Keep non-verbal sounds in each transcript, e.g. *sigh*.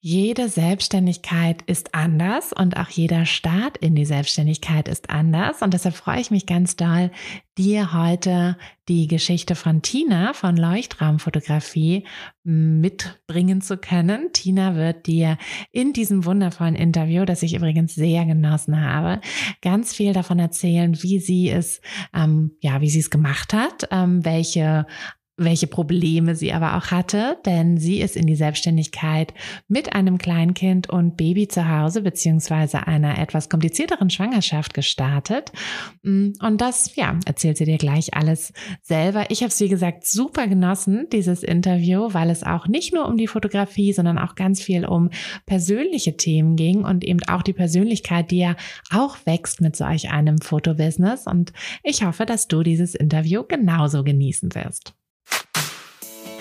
Jede Selbstständigkeit ist anders und auch jeder Start in die Selbstständigkeit ist anders. Und deshalb freue ich mich ganz doll, dir heute die Geschichte von Tina von Leuchtraumfotografie mitbringen zu können. Tina wird dir in diesem wundervollen Interview, das ich übrigens sehr genossen habe, ganz viel davon erzählen, wie sie es, ähm, ja, wie sie es gemacht hat, ähm, welche welche Probleme sie aber auch hatte, denn sie ist in die Selbstständigkeit mit einem Kleinkind und Baby zu Hause beziehungsweise einer etwas komplizierteren Schwangerschaft gestartet. Mm, und das, ja, erzählt sie dir gleich alles selber. Ich habe es, wie gesagt, super genossen, dieses Interview, weil es auch nicht nur um die Fotografie, sondern auch ganz viel um persönliche Themen ging und eben auch die Persönlichkeit, die ja auch wächst mit solch einem Fotobusiness. Und ich hoffe, dass du dieses Interview genauso genießen wirst.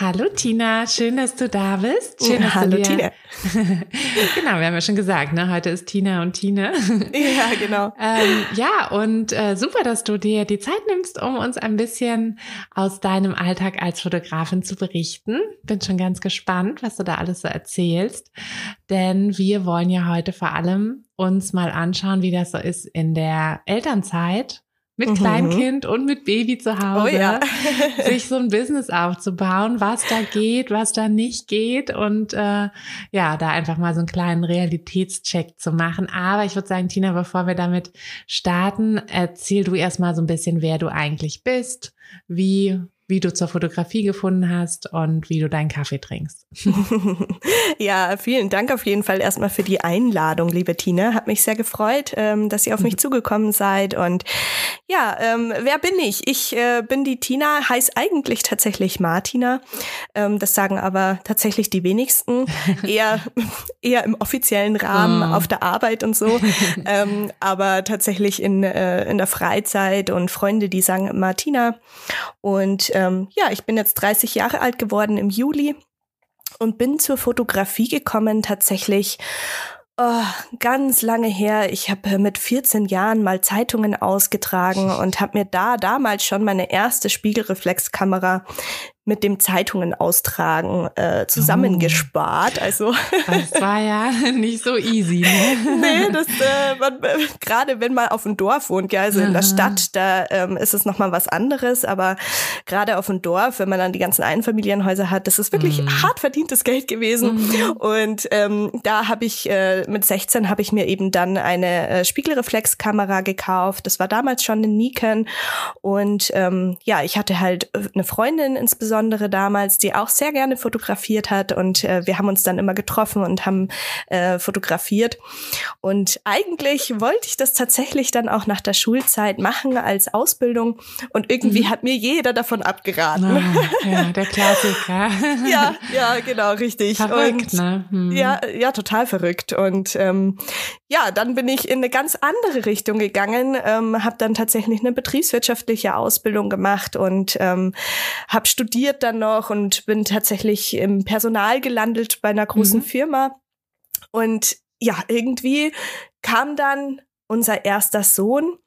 Hallo Tina, schön, dass du da bist. Schön, dass Hallo du Tina. *laughs* genau, wir haben ja schon gesagt, ne, heute ist Tina und Tine. *laughs* Ja, genau. ähm, ja, und äh, super, dass du dir die Zeit nimmst, um uns ein bisschen aus deinem Alltag als Fotografin zu berichten. Bin schon ganz gespannt, was du da alles so erzählst, denn wir wollen ja heute vor allem uns mal anschauen, wie das so ist in der Elternzeit mit mhm. Kleinkind und mit Baby zu Hause, oh ja. *laughs* sich so ein Business aufzubauen, was da geht, was da nicht geht und äh, ja, da einfach mal so einen kleinen Realitätscheck zu machen. Aber ich würde sagen, Tina, bevor wir damit starten, erzähl du erstmal so ein bisschen, wer du eigentlich bist, wie wie du zur Fotografie gefunden hast und wie du deinen Kaffee trinkst. *laughs* ja, vielen Dank auf jeden Fall erstmal für die Einladung, liebe Tina. Hat mich sehr gefreut, ähm, dass ihr auf mich *laughs* zugekommen seid. Und ja, ähm, wer bin ich? Ich äh, bin die Tina, heiß eigentlich tatsächlich Martina. Ähm, das sagen aber tatsächlich die wenigsten. *laughs* eher, eher im offiziellen Rahmen oh. auf der Arbeit und so. ähm, aber tatsächlich in, äh, in der Freizeit und Freunde, die sagen Martina. Und ähm, ja, ich bin jetzt 30 Jahre alt geworden im Juli und bin zur Fotografie gekommen tatsächlich Oh, ganz lange her. Ich habe mit 14 Jahren mal Zeitungen ausgetragen *laughs* und habe mir da damals schon meine erste Spiegelreflexkamera mit dem Zeitungen austragen äh, zusammengespart. Also *laughs* das war ja *laughs* nicht so easy. Ne? *laughs* nee, das äh, man, gerade wenn man auf dem Dorf wohnt, ja, also in der Stadt, da ähm, ist es noch mal was anderes, aber gerade auf dem Dorf, wenn man dann die ganzen Einfamilienhäuser hat, das ist wirklich mhm. hart verdientes Geld gewesen. Mhm. Und ähm, da habe ich äh, mit 16 habe ich mir eben dann eine äh, Spiegelreflexkamera gekauft. Das war damals schon eine Nikon und ähm, ja, ich hatte halt eine Freundin insbesondere insbesondere damals, die auch sehr gerne fotografiert hat und äh, wir haben uns dann immer getroffen und haben äh, fotografiert. Und eigentlich wollte ich das tatsächlich dann auch nach der Schulzeit machen als Ausbildung und irgendwie mhm. hat mir jeder davon abgeraten. Oh, ja, der Klassiker. *laughs* ja, ja, genau, richtig. Verrückt, und, ne? Hm. Ja, ja, total verrückt. Und ähm, ja, dann bin ich in eine ganz andere Richtung gegangen, ähm, habe dann tatsächlich eine betriebswirtschaftliche Ausbildung gemacht und ähm, habe studiert dann noch und bin tatsächlich im Personal gelandet bei einer großen mhm. Firma. Und ja, irgendwie kam dann unser erster Sohn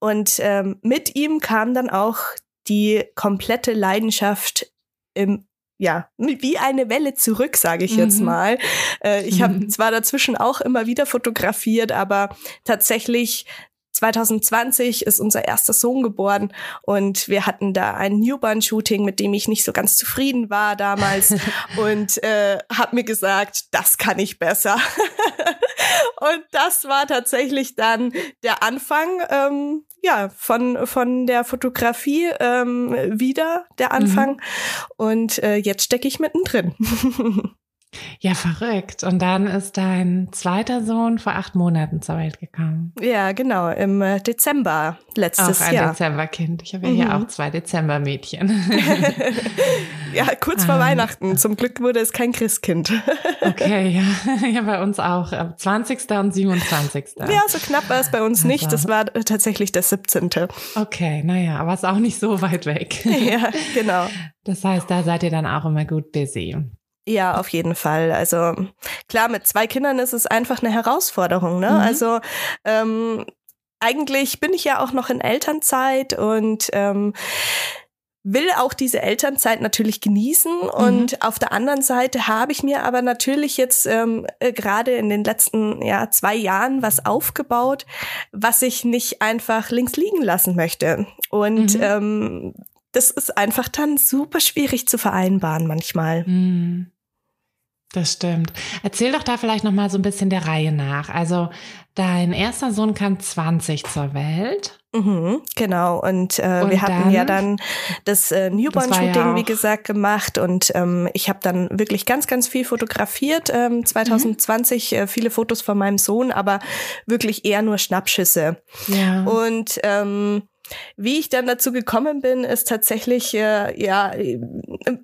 und ähm, mit ihm kam dann auch die komplette Leidenschaft im ja, wie eine Welle zurück, sage ich mhm. jetzt mal. Äh, ich habe mhm. *laughs* zwar dazwischen auch immer wieder fotografiert, aber tatsächlich 2020 ist unser erster Sohn geboren und wir hatten da ein Newborn-Shooting, mit dem ich nicht so ganz zufrieden war damals *laughs* und äh, habe mir gesagt, das kann ich besser. *laughs* und das war tatsächlich dann der Anfang ähm, ja von von der Fotografie ähm, wieder der Anfang mhm. und äh, jetzt stecke ich mittendrin. *laughs* Ja, verrückt. Und dann ist dein zweiter Sohn vor acht Monaten zur Welt gekommen. Ja, genau, im äh, Dezember letztes auch ein Jahr. Dezemberkind. Ich habe ja mhm. hier auch zwei Dezembermädchen. *laughs* *laughs* ja, kurz vor um. Ähm. Weihnachten. Zum Glück wurde es kein Christkind. *laughs* okay, ja. ja, bei uns auch. 20. und 27. Ja, so knapp war es bei uns also. nicht. Das war äh, tatsächlich der 17. Okay, naja, aber es ist auch nicht so weit weg. ja, genau. Das heißt, da seid ihr dann auch immer gut busy. Ja, auf jeden Fall. Also klar, mit zwei Kindern ist es einfach eine Herausforderung. Ne? Mhm. Also ähm, eigentlich bin ich ja auch noch in Elternzeit und ähm, will auch diese Elternzeit natürlich genießen. Mhm. Und auf der anderen Seite habe ich mir aber natürlich jetzt ähm, äh, gerade in den letzten ja, zwei Jahren was aufgebaut, was ich nicht einfach links liegen lassen möchte. Und mhm. ähm, das ist einfach dann super schwierig zu vereinbaren manchmal. Mhm. Das stimmt. Erzähl doch da vielleicht noch mal so ein bisschen der Reihe nach. Also dein erster Sohn kam 20 zur Welt. Mhm, genau. Und, äh, und wir hatten dann, ja dann das äh, Newborn-Shooting, ja wie gesagt, gemacht. Und ähm, ich habe dann wirklich ganz, ganz viel fotografiert. Ähm, 2020 mhm. äh, viele Fotos von meinem Sohn, aber wirklich eher nur Schnappschüsse. Ja. Und ähm, wie ich dann dazu gekommen bin, ist tatsächlich äh, ja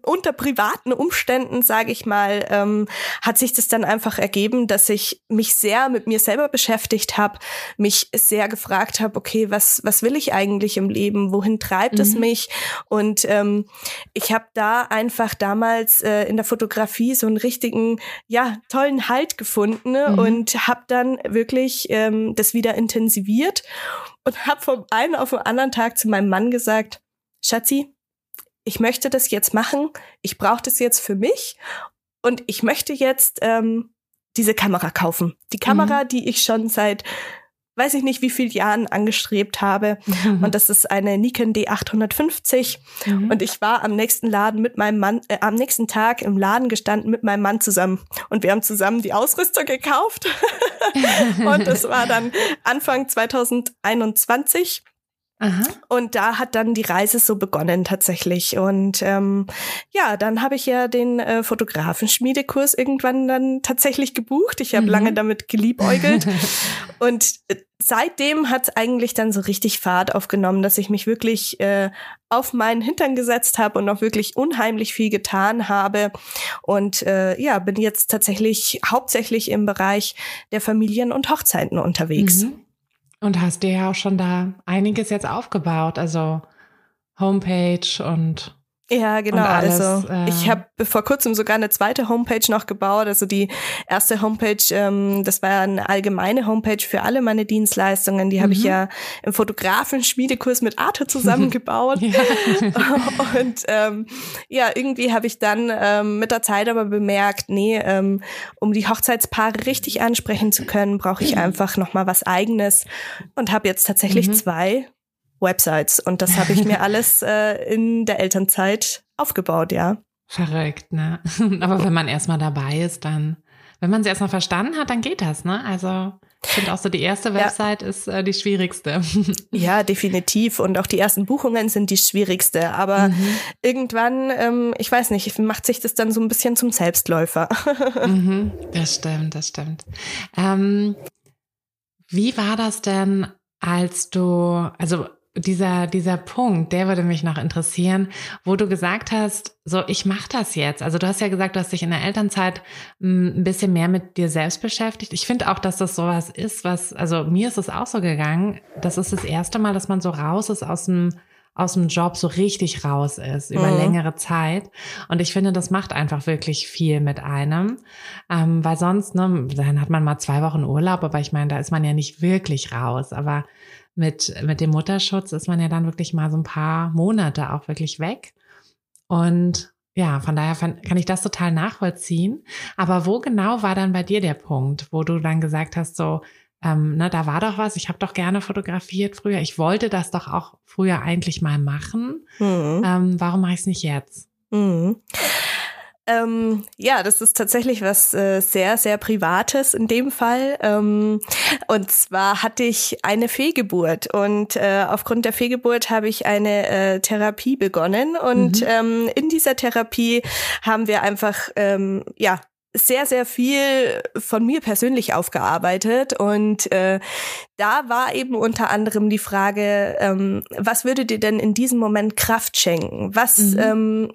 unter privaten Umständen, sage ich mal, ähm, hat sich das dann einfach ergeben, dass ich mich sehr mit mir selber beschäftigt habe, mich sehr gefragt habe, okay, was was will ich eigentlich im Leben, wohin treibt mhm. es mich? Und ähm, ich habe da einfach damals äh, in der Fotografie so einen richtigen, ja tollen Halt gefunden mhm. und habe dann wirklich ähm, das wieder intensiviert und habe vom einen auf den anderen Tag zu meinem Mann gesagt, Schatzi, ich möchte das jetzt machen, ich brauche das jetzt für mich und ich möchte jetzt ähm, diese Kamera kaufen. Die Kamera, mhm. die ich schon seit weiß ich nicht, wie viele Jahren angestrebt habe. Mhm. Und das ist eine Nikon D850. Mhm. Und ich war am nächsten Laden mit meinem Mann, äh, am nächsten Tag im Laden gestanden mit meinem Mann zusammen. Und wir haben zusammen die Ausrüstung gekauft. *laughs* und das war dann Anfang 2021. Aha. Und da hat dann die Reise so begonnen tatsächlich. Und ähm, ja, dann habe ich ja den äh, Fotografenschmiedekurs irgendwann dann tatsächlich gebucht. Ich habe mhm. lange damit geliebäugelt. *laughs* und äh, seitdem hat es eigentlich dann so richtig Fahrt aufgenommen, dass ich mich wirklich äh, auf meinen Hintern gesetzt habe und auch wirklich unheimlich viel getan habe. Und äh, ja, bin jetzt tatsächlich hauptsächlich im Bereich der Familien und Hochzeiten unterwegs. Mhm. Und hast dir ja auch schon da einiges jetzt aufgebaut, also Homepage und ja, genau. Alles, also äh, ich habe vor kurzem sogar eine zweite Homepage noch gebaut. Also die erste Homepage, ähm, das war eine allgemeine Homepage für alle meine Dienstleistungen. Die habe ich mhm. ja im Fotografen-Schmiedekurs mit Arte zusammengebaut. *laughs* *laughs* Und ähm, ja, irgendwie habe ich dann ähm, mit der Zeit aber bemerkt, nee, ähm, um die Hochzeitspaare richtig ansprechen zu können, brauche ich *clears throat* einfach noch mal was Eigenes und habe jetzt tatsächlich mhm. zwei Websites. Und das habe ich mir *laughs* alles äh, in der Elternzeit aufgebaut, ja. Verrückt, ne? *laughs* Aber wenn man erstmal dabei ist, dann, wenn man es erstmal verstanden hat, dann geht das, ne? Also Ich finde auch so, die erste Website ja. ist äh, die schwierigste. *laughs* Ja, definitiv. Und auch die ersten Buchungen sind die schwierigste. Aber mhm. irgendwann, ähm, ich weiß nicht, macht sich das dann so ein bisschen zum Selbstläufer. Mhm, das stimmt, das stimmt. Ähm, wie war das denn, als du, also dieser, dieser Punkt, der würde mich noch interessieren, wo du gesagt hast, so, ich mache das jetzt. Also du hast ja gesagt, du hast dich in der Elternzeit hm, ein bisschen mehr mit dir selbst beschäftigt. Ich finde auch, dass das sowas ist, was, also mir ist es auch so gegangen. Das ist das erste Mal, dass man so raus ist aus dem, aus dem Job so richtig raus ist über mhm. längere Zeit. Und ich finde, das macht einfach wirklich viel mit einem. Ähm, weil sonst, ne, dann hat man mal zwei Wochen Urlaub, aber ich meine, da ist man ja nicht wirklich raus. Aber mit, mit dem Mutterschutz ist man ja dann wirklich mal so ein paar Monate auch wirklich weg. Und ja, von daher kann ich das total nachvollziehen. Aber wo genau war dann bei dir der Punkt, wo du dann gesagt hast, so, ähm, ne, da war doch was, ich habe doch gerne fotografiert früher, ich wollte das doch auch früher eigentlich mal machen. Mhm. Ähm, warum mache ich es nicht jetzt? Mhm. Ähm, ja, das ist tatsächlich was äh, sehr, sehr Privates in dem Fall. Ähm, und zwar hatte ich eine Fehlgeburt und äh, aufgrund der Fehlgeburt habe ich eine äh, Therapie begonnen und mhm. ähm, in dieser Therapie haben wir einfach ähm, ja sehr, sehr viel von mir persönlich aufgearbeitet. Und äh, da war eben unter anderem die Frage, ähm, was würde dir denn in diesem Moment Kraft schenken? Was mhm. ähm,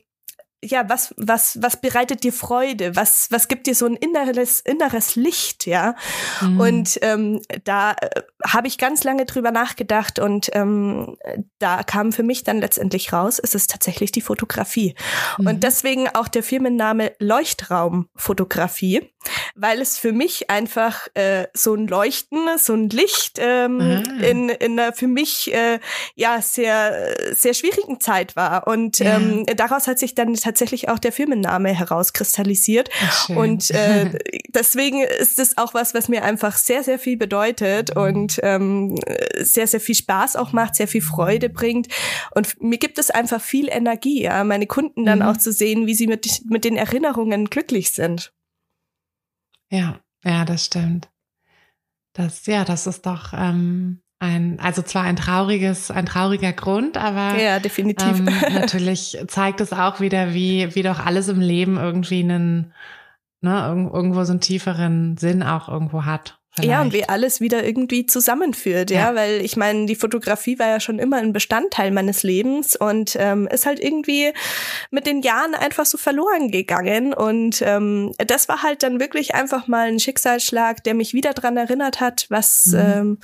ja, was, was, was bereitet dir Freude? Was, was gibt dir so ein inneres, inneres Licht, ja? Mhm. Und ähm, da äh, habe ich ganz lange drüber nachgedacht und ähm, da kam für mich dann letztendlich raus, es ist tatsächlich die Fotografie. Mhm. Und deswegen auch der Firmenname Leuchtraumfotografie, weil es für mich einfach äh, so ein Leuchten, so ein Licht ähm, ah. in, in einer für mich äh, ja sehr, sehr schwierigen Zeit war. Und ja. ähm, daraus hat sich dann tatsächlich auch der Firmenname herauskristallisiert. Ach, und *laughs* äh, deswegen ist es auch was, was mir einfach sehr, sehr viel bedeutet mhm. und ähm, sehr, sehr viel Spaß auch macht, sehr viel Freude bringt. Und mir gibt es einfach viel Energie, ja, meine Kunden dann mhm. auch zu sehen, wie sie mit, mit den Erinnerungen glücklich sind. Ja, ja, das stimmt. Das, ja, das ist doch ähm, ein, also zwar ein trauriges, ein trauriger Grund, aber ja, definitiv. Ähm, *laughs* natürlich zeigt es auch wieder, wie, wie doch alles im Leben irgendwie einen, ne, irgendwo so einen tieferen Sinn auch irgendwo hat. Vielleicht. Ja, und wie alles wieder irgendwie zusammenführt, ja, ja weil ich meine, die Fotografie war ja schon immer ein Bestandteil meines Lebens und ähm, ist halt irgendwie mit den Jahren einfach so verloren gegangen. Und ähm, das war halt dann wirklich einfach mal ein Schicksalsschlag, der mich wieder dran erinnert hat, was, mhm. ähm,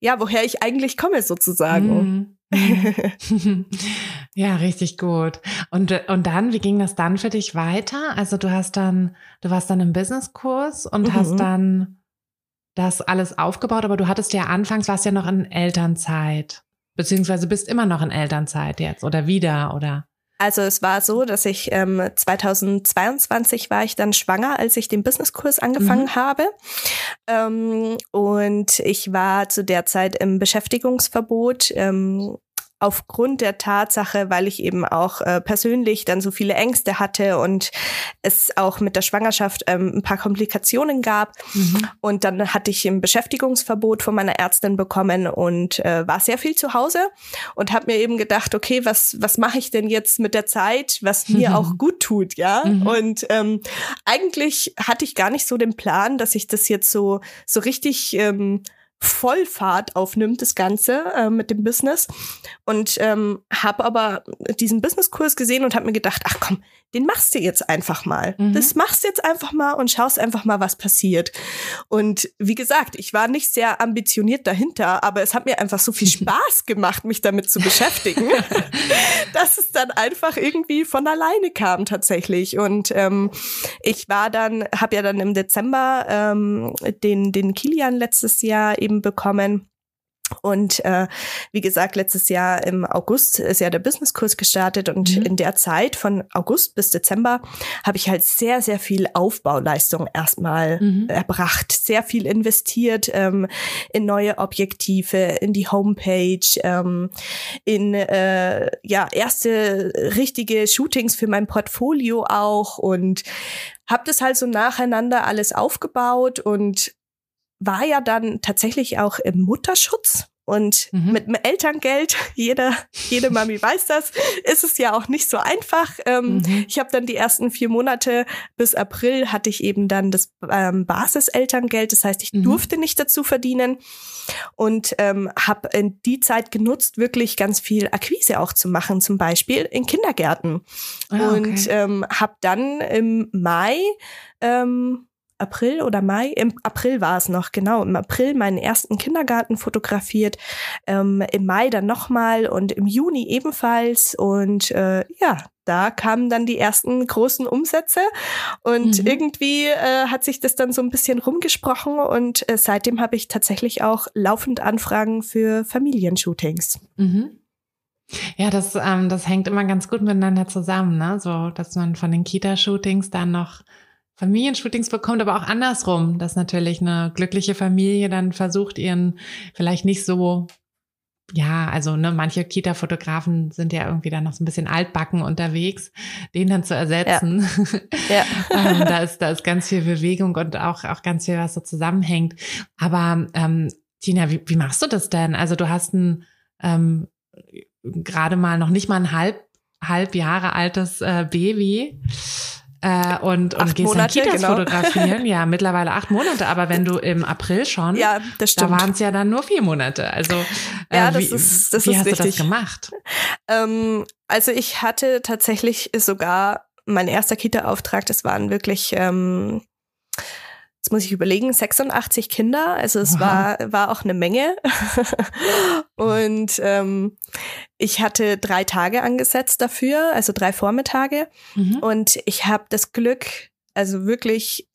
ja, woher ich eigentlich komme sozusagen. Mhm. *laughs* ja, richtig gut. Und, und dann, wie ging das dann für dich weiter? Also du hast dann, du warst dann im Businesskurs und mhm. hast dann das alles aufgebaut, aber du hattest ja anfangs, warst ja noch in Elternzeit, beziehungsweise bist immer noch in Elternzeit jetzt oder wieder oder? Also es war so, dass ich ähm, 2022 war ich dann schwanger, als ich den Businesskurs angefangen mhm. habe. Ähm, und ich war zu der Zeit im Beschäftigungsverbot. Ähm, aufgrund der Tatsache, weil ich eben auch äh, persönlich dann so viele Ängste hatte und es auch mit der Schwangerschaft ähm, ein paar Komplikationen gab. Mhm. Und dann hatte ich ein Beschäftigungsverbot von meiner Ärztin bekommen und äh, war sehr viel zu Hause und habe mir eben gedacht, okay, was, was mache ich denn jetzt mit der Zeit, was mir mhm. auch gut tut, ja? Mhm. Und ähm, eigentlich hatte ich gar nicht so den Plan, dass ich das jetzt so, so richtig ähm, Vollfahrt aufnimmt, das Ganze äh, mit dem Business. Und ähm, habe aber diesen Businesskurs gesehen und habe mir gedacht, ach komm, den machst du jetzt einfach mal. Mhm. Das machst du jetzt einfach mal und schaust einfach mal, was passiert. Und wie gesagt, ich war nicht sehr ambitioniert dahinter, aber es hat mir einfach so viel *laughs* Spaß gemacht, mich damit zu beschäftigen, *laughs* dass es dann einfach irgendwie von alleine kam tatsächlich. Und ähm, ich war dann, habe ja dann im Dezember ähm, den, den Kilian letztes Jahr eben bekommen und äh, wie gesagt, letztes Jahr im August ist ja der Businesskurs gestartet und mhm. in der Zeit von August bis Dezember habe ich halt sehr, sehr viel Aufbauleistung erstmal mhm. erbracht, sehr viel investiert ähm, in neue Objektive, in die Homepage, ähm, in äh, ja erste richtige Shootings für mein Portfolio auch und habe das halt so nacheinander alles aufgebaut und war ja dann tatsächlich auch im Mutterschutz und mhm. mit dem Elterngeld, *laughs* jeder, jede Mami weiß das, ist es ja auch nicht so einfach. Ähm, mhm. Ich habe dann die ersten vier Monate bis April hatte ich eben dann das ähm, Basiselterngeld. Das heißt, ich mhm. durfte nicht dazu verdienen und ähm, habe in die Zeit genutzt, wirklich ganz viel Akquise auch zu machen, zum Beispiel in Kindergärten. Ah, okay. Und ähm, habe dann im Mai ähm, April oder Mai, im April war es noch, genau, im April meinen ersten Kindergarten fotografiert, ähm, im Mai dann nochmal und im Juni ebenfalls und äh, ja, da kamen dann die ersten großen Umsätze und mhm. irgendwie äh, hat sich das dann so ein bisschen rumgesprochen und äh, seitdem habe ich tatsächlich auch laufend Anfragen für Familienshootings. Mhm. Ja, das, ähm, das hängt immer ganz gut miteinander zusammen, ne? So, dass man von den Kita-Shootings dann noch Familienshootings bekommt, aber auch andersrum, dass natürlich eine glückliche Familie dann versucht, ihren vielleicht nicht so ja, also ne, manche Kita-Fotografen sind ja irgendwie dann noch so ein bisschen altbacken unterwegs, den dann zu ersetzen. Ja. *laughs* ja. ähm, da ist da ist ganz viel Bewegung und auch auch ganz viel, was so zusammenhängt. Aber ähm, Tina, wie, wie machst du das denn? Also du hast ein ähm, gerade mal noch nicht mal ein halb halb Jahre altes äh, Baby. Äh, und, und gehst Monate, dann Kitas genau. fotografieren. Ja, mittlerweile acht Monate, aber wenn du im April schon, ja, das stimmt. da waren es ja dann nur vier Monate. Also äh, ja, das wie, ist, das wie ist hast richtig. du das gemacht? Ähm, also ich hatte tatsächlich sogar mein erster Kita-Auftrag, das waren wirklich ähm, jetzt muss ich überlegen, 86 Kinder, also es war, war auch eine Menge. *laughs* und ähm, ich hatte drei Tage angesetzt dafür, also drei Vormittage. Mhm. Und ich habe das Glück, also wirklich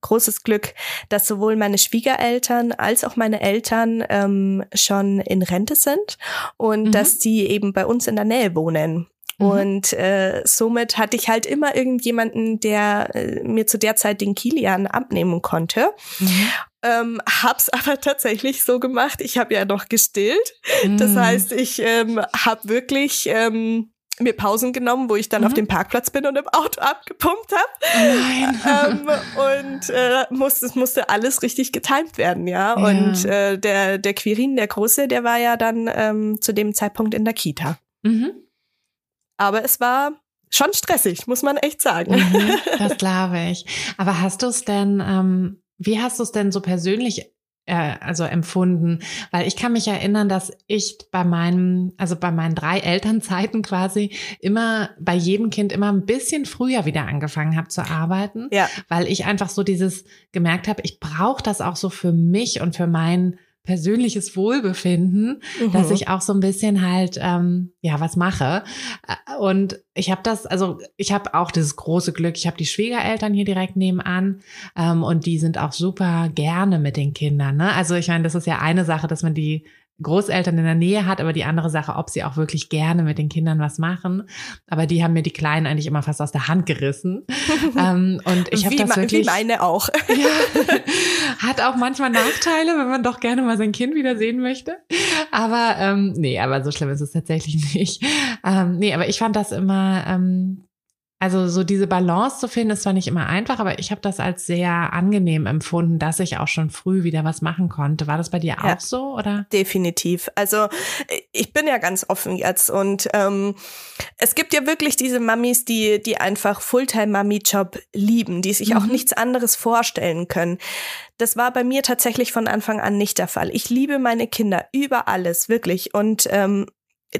großes Glück, dass sowohl meine Schwiegereltern als auch meine Eltern ähm, schon in Rente sind und mhm. dass die eben bei uns in der Nähe wohnen. Mhm. Und äh, somit hatte ich halt immer irgendjemanden, der äh, mir zu der Zeit den Kilian abnehmen konnte. Mhm. Ähm, hab's *laughs* aber tatsächlich so gemacht. Ich habe ja noch gestillt. Mhm. Das heißt, ich ähm, habe wirklich ähm, mir Pausen genommen, wo ich dann mhm. auf dem Parkplatz bin und im Auto abgepumpt habe. *laughs* ähm, und äh, musste, es musste alles richtig getimt werden, ja. ja. Und äh, der, der Quirin, der Große, der war ja dann ähm, zu dem Zeitpunkt in der Kita. Mhm. Aber es war schon stressig, muss man echt sagen. Mhm, *laughs* das glaube ich. Aber hast du es denn, ähm, wie hast du es denn so persönlich äh, also empfunden? Weil ich kann mich erinnern, dass ich bei meinem, also bei meinen drei Elternzeiten quasi immer bei jedem Kind immer ein bisschen früher wieder angefangen habe zu arbeiten. Ja. Weil ich einfach so dieses gemerkt habe, ich brauche das auch so für mich und für meinen persönliches Wohlbefinden, mhm. dass ich auch so ein bisschen halt ähm, ja was mache. Äh, und ich habe das, also ich habe auch dieses große Glück. Ich habe die Schwiegereltern hier direkt nebenan ähm, und die sind auch super gerne mit den Kindern. Ne? Also ich meine, das ist ja eine Sache, dass man die Großeltern in der Nähe hat, aber die andere Sache, ob sie auch wirklich gerne mit den Kindern was machen. Aber die haben mir die Kleinen eigentlich immer fast aus der Hand gerissen. *laughs* ähm, und ich habe das wirklich. Wie meine auch. *laughs* ja, hat auch manchmal Nachteile, wenn man doch gerne mal sein Kind wieder sehen möchte. Aber ähm, nee, aber so schlimm ist es tatsächlich nicht. Ähm, nee, aber ich fand das immer ähm, also so diese Balance zu finden, ist zwar nicht immer einfach, aber ich habe das als sehr angenehm empfunden, dass ich auch schon früh wieder was machen konnte. War das bei dir ja, auch so oder? Definitiv. Also ich bin ja ganz offen jetzt und ähm, es gibt ja wirklich diese Mamis, die die einfach Fulltime-Mami-Job lieben, die sich mhm. auch nichts anderes vorstellen können. Das war bei mir tatsächlich von Anfang an nicht der Fall. Ich liebe meine Kinder über alles, wirklich. Und ähm,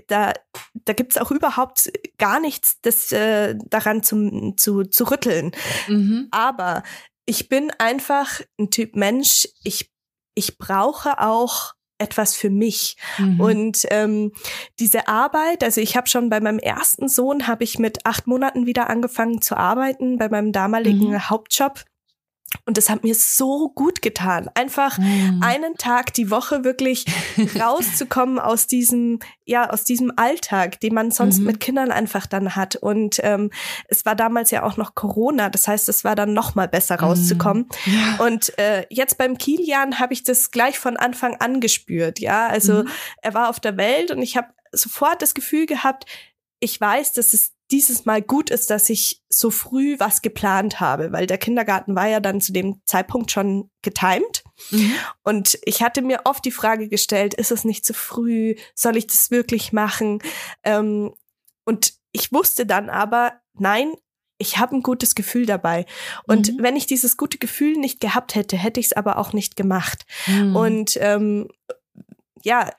da, da gibt's auch überhaupt gar nichts das, äh, daran zum, zu, zu rütteln. Mhm. Aber ich bin einfach ein Typ Mensch, ich, ich brauche auch etwas für mich. Mhm. Und ähm, diese Arbeit, also ich habe schon bei meinem ersten Sohn, habe ich mit acht Monaten wieder angefangen zu arbeiten, bei meinem damaligen mhm. Hauptjob. Und das hat mir so gut getan, einfach mm. einen Tag die Woche wirklich *laughs* rauszukommen aus diesem, ja, aus diesem Alltag, den man sonst mm mit Kindern einfach dann hat. Und ähm, es war damals ja auch noch Corona, das heißt, es war dann noch mal besser rauszukommen. Mm. Und äh, jetzt beim Kilian habe ich das gleich von Anfang an gespürt. Ja, also mhm. er war auf der Welt und ich habe sofort das Gefühl gehabt, ich weiß, das ist dieses Mal gut ist, dass ich so früh was geplant habe, weil der Kindergarten war ja dann zu dem Zeitpunkt schon getimed. Mhm. Und ich hatte mir oft die Frage gestellt, ist es nicht zu früh? Soll ich das wirklich machen? Ähm, und ich wusste dann aber, nein, ich habe ein gutes Gefühl dabei. Und mhm. wenn ich dieses gute Gefühl nicht gehabt hätte, hätte ich es aber auch nicht gemacht. Mhm. Und ähm, ja,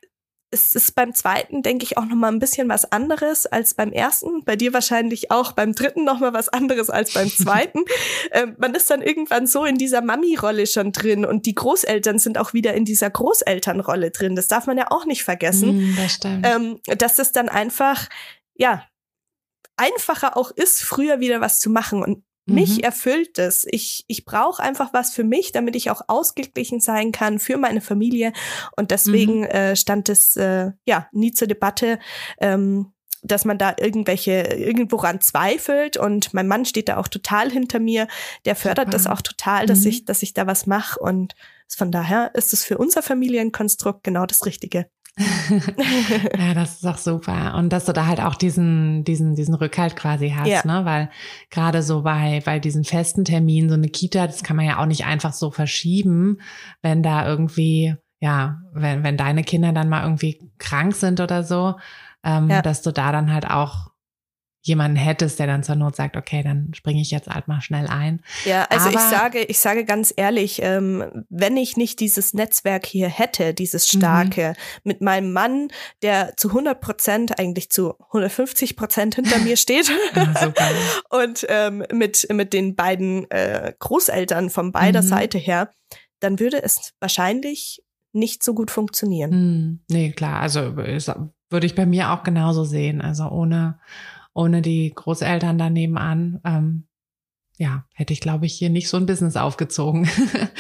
es ist beim zweiten, denke ich, auch noch mal ein bisschen was anderes als beim ersten. Bei dir wahrscheinlich auch beim dritten noch mal was anderes als beim *laughs* zweiten. ähm, man ist dann irgendwann so in dieser Mami-Rolle schon drin und die Großeltern sind auch wieder in dieser Großelternrolle drin. Das darf man ja auch nicht vergessen. Mm, das stimmt. Ähm, dass es dann einfach, ja, einfacher auch ist, früher wieder was zu machen. Und mich mhm. erfüllt es. Ich, ich brauche einfach was für mich, damit ich auch ausgeglichen sein kann für meine Familie. Und deswegen mhm. äh, stand es äh, ja nie zur Debatte. Ähm, dass man da irgendwelche irgendworan zweifelt und mein Mann steht da auch total hinter mir, der fördert Super. das auch total, dass mhm. ich dass ich da was mache und von daher ist es für unser Familienkonstrukt genau das richtige. *laughs* ja, das ist auch super. Und dass du da halt auch diesen, diesen, diesen Rückhalt quasi hast, ja. ne? Weil gerade so bei, bei diesen festen Terminen, so eine Kita, das kann man ja auch nicht einfach so verschieben, wenn da irgendwie, ja, wenn, wenn deine Kinder dann mal irgendwie krank sind oder so, ähm, ja. dass du da dann halt auch jemanden hättest, der dann zur Not sagt, okay, dann springe ich jetzt halt mal schnell ein. Ja, also Aber ich sage, ich sage ganz ehrlich, ähm, wenn ich nicht dieses Netzwerk hier hätte, dieses mhm. starke, mhm. mit meinem Mann, der zu 100 Prozent, eigentlich zu 150 Prozent hinter mir *laughs* steht, ja, *laughs* und ähm, mit mit den beiden äh, Großeltern von beider mhm. Seite her, dann würde es wahrscheinlich nicht so gut funktionieren. Mhm. Nee, klar, also würde ich bei mir auch genauso sehen. Also ohne ohne die Großeltern da nebenan, ähm, ja, hätte ich, glaube ich, hier nicht so ein Business aufgezogen.